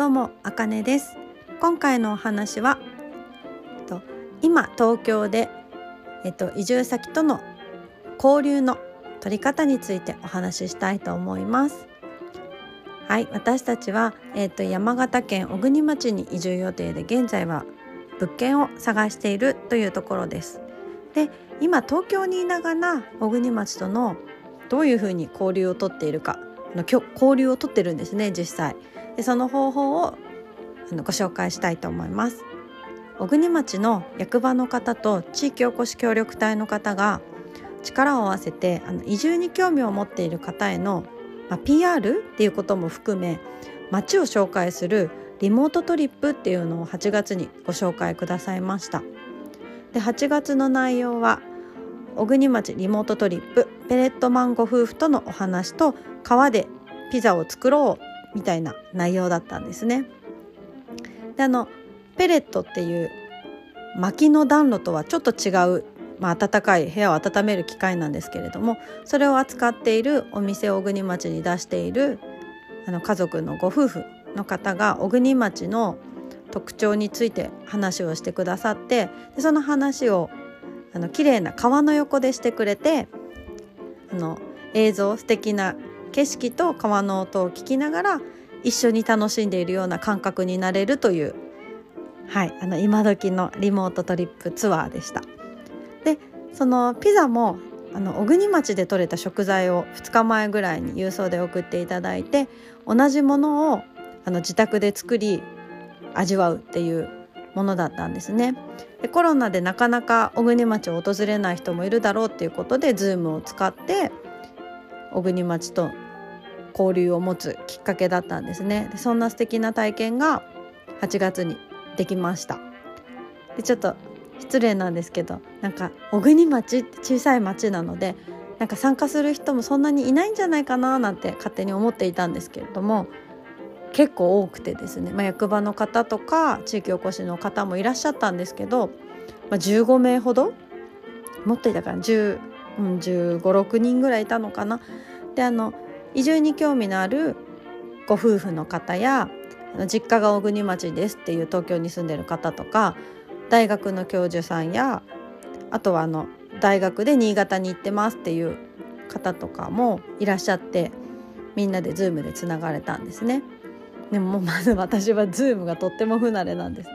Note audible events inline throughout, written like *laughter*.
どうもあかねです。今回のお話はと今東京でえっと移住先との交流の取り方についてお話ししたいと思います。はい私たちはえっと山形県小国町に移住予定で現在は物件を探しているというところです。で今東京にいながら小国町とのどういうふうに交流をとっているかの交流をとってるんですね実際。でその方法をあのご紹介したいと思います。小国町の役場の方と地域おこし協力隊の方が力を合わせてあの移住に興味を持っている方への、まあ、PR っていうことも含め町を紹介するリモートトリップっていうのを8月にご紹介くださいました。で8月の内容は小国町リモートトリップペレットマンご夫婦とのお話と川でピザを作ろうみたいな内容だったんですね。であのペレットっていう薪の暖炉とはちょっと違う、まあ、暖かい部屋を温める機械なんですけれどもそれを扱っているお店小国町に出しているあの家族のご夫婦の方が小国町の特徴について話をしてくださってでその話をあの綺麗な川の横でしてくれてあの映像素敵な景色と川の音を聞きながら一緒に楽しんでいるような感覚になれるという、はい、あの今時のリモートトリップツアーでした。でそのピザもあの小国町で採れた食材を2日前ぐらいに郵送で送っていただいて同じものをあの自宅で作り味わうっていうものだったんですね。でコロナでなかなか小国町を訪れない人もいるだろうっていうことで Zoom を使って小国町と交流を持つきっかけだったんですね。でそんな素敵な体験が8月にできました。でちょっと失礼なんですけどなんか小国町って小さい町なのでなんか参加する人もそんなにいないんじゃないかななんて勝手に思っていたんですけれども結構多くてですね、まあ、役場の方とか地域おこしの方もいらっしゃったんですけど、まあ、15名ほどもっといたかな10、1 5 6人ぐらいいたのかな。であの移住に興味のあるご夫婦の方や実家が小国町ですっていう東京に住んでる方とか大学の教授さんやあとはあの大学で新潟に行ってますっていう方とかもいらっしゃってみんなで Zoom でつながれたんですね。でもまず *laughs* 私は Zoom がとっても不慣れなんです。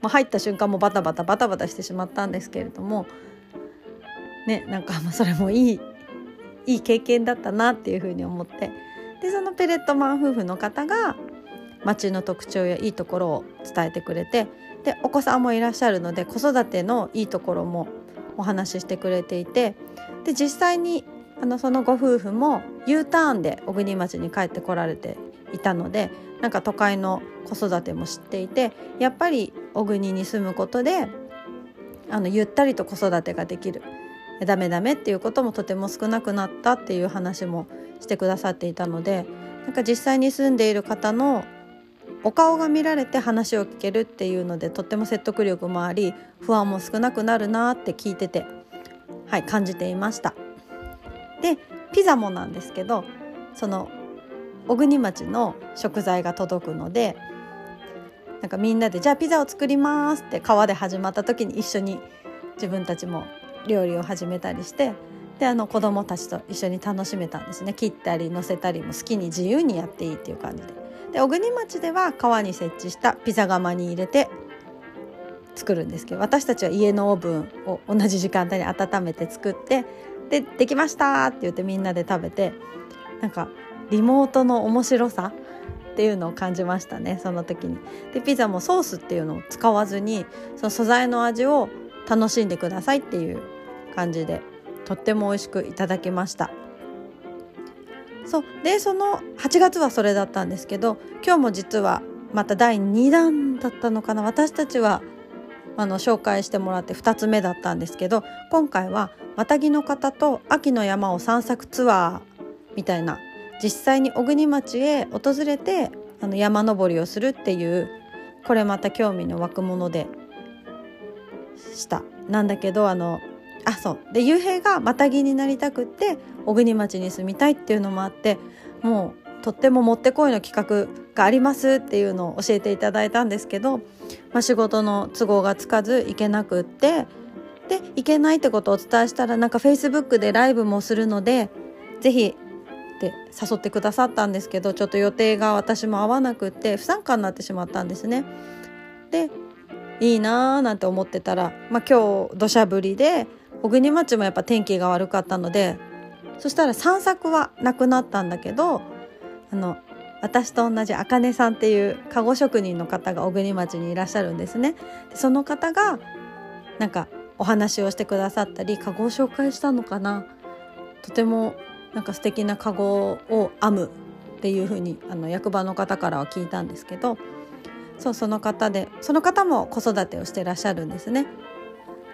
まあ、入った瞬間もバタバタバタバタしてしまったんですけれどもねなんかそれもいいいい経験だったなっていうふうに思って。でそのペレットマン夫婦の方が町の特徴やいいところを伝えてくれてでお子さんもいらっしゃるので子育てのいいところもお話ししてくれていてで実際にあのそのご夫婦も U ターンで小国町に帰ってこられていたのでなんか都会の子育ても知っていてやっぱり小国に住むことであのゆったりと子育てができる。ダメダメっていうこともとても少なくなったっていう話もしてくださっていたのでなんか実際に住んでいる方のお顔が見られて話を聞けるっていうのでとっても説得力もあり不安も少なくなるなって聞いててはい感じていました。でピザもなんですけどその小国町の食材が届くのでなんかみんなで「じゃあピザを作ります」って川で始まった時に一緒に自分たちも料理を始めたりしてであの子供たちと一緒に楽しめたんですね切ったり乗せたりも好きに自由にやっていいっていう感じでで小国町では川に設置したピザ窯に入れて作るんですけど私たちは家のオーブンを同じ時間帯に温めて作ってでできましたって言ってみんなで食べてなんかリモートの面白さっていうのを感じましたねその時に。でピザもソースっていうのを使わずにその素材の味を楽しんでくださいっていう感じでとっても美味しくいただきました。そう。でその8月はそれだったんですけど今日も実はまた第2弾だったのかな。私たちはあの紹介してもらって2つ目だったんですけど今回はマタギの方と秋の山を散策ツアーみたいな実際に小国町へ訪れてあの山登りをするっていうこれまた興味の湧くものでした。なんだけどあのあそうで雄平がマタギになりたくって小国町に住みたいっていうのもあってもうとってももってこいの企画がありますっていうのを教えていただいたんですけど、まあ、仕事の都合がつかず行けなくってで行けないってことをお伝えしたらなんかフェイスブックでライブもするので是非って誘ってくださったんですけどちょっと予定が私も合わなくって不参加になってしまったんですね。でいいなーなんて思ってたら、まあ、今日土砂降りで小国町もやっぱ天気が悪かったのでそしたら散策はなくなったんだけどあの私と同じあかねさんっていう籠職人の方が小国町にいらっしゃるんですね。でその方がなんかお話をしてくださったり籠を紹介したのかなとてもなんか素敵な籠を編むっていう風にあに役場の方からは聞いたんですけどそうその方でその方も子育てをしてらっしゃるんですね。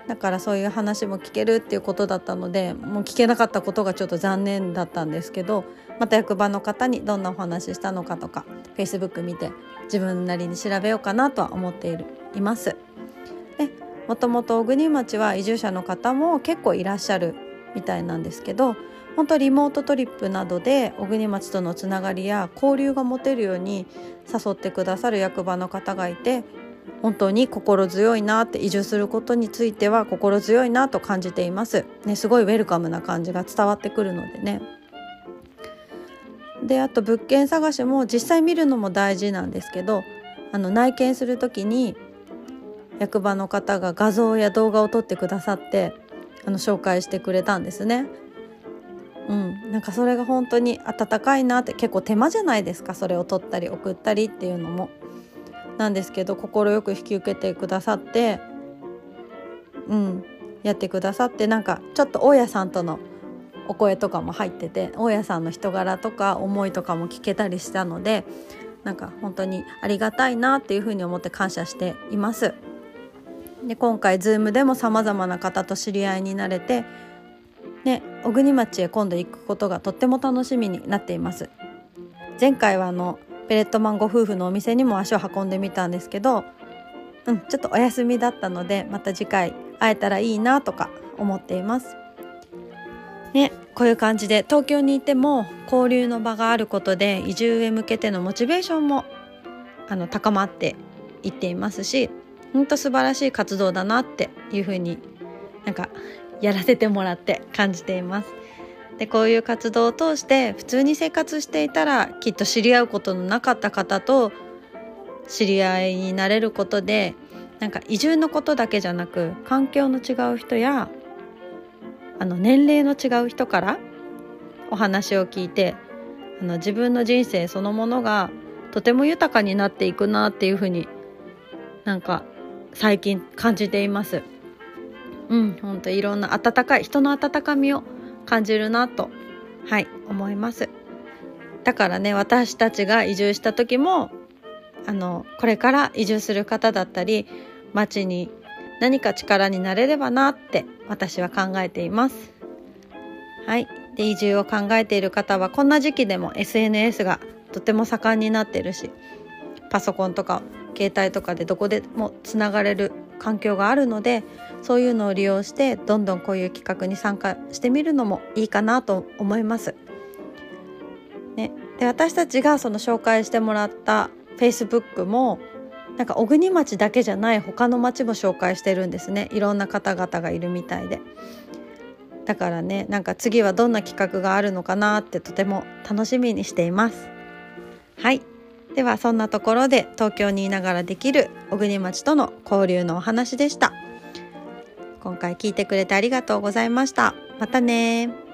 だからそういう話も聞けるっていうことだったのでもう聞けなかったことがちょっと残念だったんですけどまた役場の方にどんなお話したのかとか Facebook 見て自分なりに調べようかなとは思っているいます。でもともと小国町は移住者の方も結構いらっしゃるみたいなんですけど本当リモートトリップなどで小国町とのつながりや交流が持てるように誘ってくださる役場の方がいて本当に心強いなって移住することについては心強いなと感じています。ね、すごいウェルカムな感じが伝わってくるのでね。であと物件探しも実際見るのも大事なんですけどあの内見する時に役場の方が画像や動画を撮ってくださってあの紹介してくれたんですね。うん、なんかそれが本当に温かいなって結構手間じゃないですかそれを撮ったり送ったりっていうのも。なんですけど快く引き受けてくださってうんやってくださってなんかちょっと大家さんとのお声とかも入ってて大家さんの人柄とか思いとかも聞けたりしたのでなんか本当にありがたいなっていうふうに思って感謝しています。で今回 Zoom でもさまざまな方と知り合いになれて、ね、小国町へ今度行くことがとっても楽しみになっています。前回はあのペレットマンご夫婦のお店にも足を運んでみたんですけど、うん、ちょっとお休みだったのでまた次回会えたらいいなとか思っています。ね、こういう感じで東京にいても交流の場があることで移住へ向けてのモチベーションもあの高まっていっていますし本当素晴らしい活動だなっていうふうになんかやらせてもらって感じています。でこういう活動を通して普通に生活していたらきっと知り合うことのなかった方と知り合いになれることでなんか移住のことだけじゃなく環境の違う人やあの年齢の違う人からお話を聞いてあの自分の人生そのものがとても豊かになっていくなっていうふうになんか最近感じています。うん、本当いろんな温かい人の温かみを感じるなと。はい思います。だからね私たちが移住した時もあのこれから移住する方だったり町に何か力になれればなって私は考えています。はいで移住を考えている方はこんな時期でも SNS がとても盛んになってるしパソコンとか携帯とかでどこでもつながれる環境があるのでそういうのを利用してどんどんこういう企画に参加してみるのもいいかなと思います。ね、で私たちがその紹介してもらった Facebook もなんか小国町だけじゃない他の町も紹介してるんですね。いろんな方々がいるみたいで。だからねなんか次はどんな企画があるのかなってとても楽しみにしています。はい。ではそんなところで東京にいながらできる小国町との交流のお話でした。今回聞いてくれてありがとうございました。またね。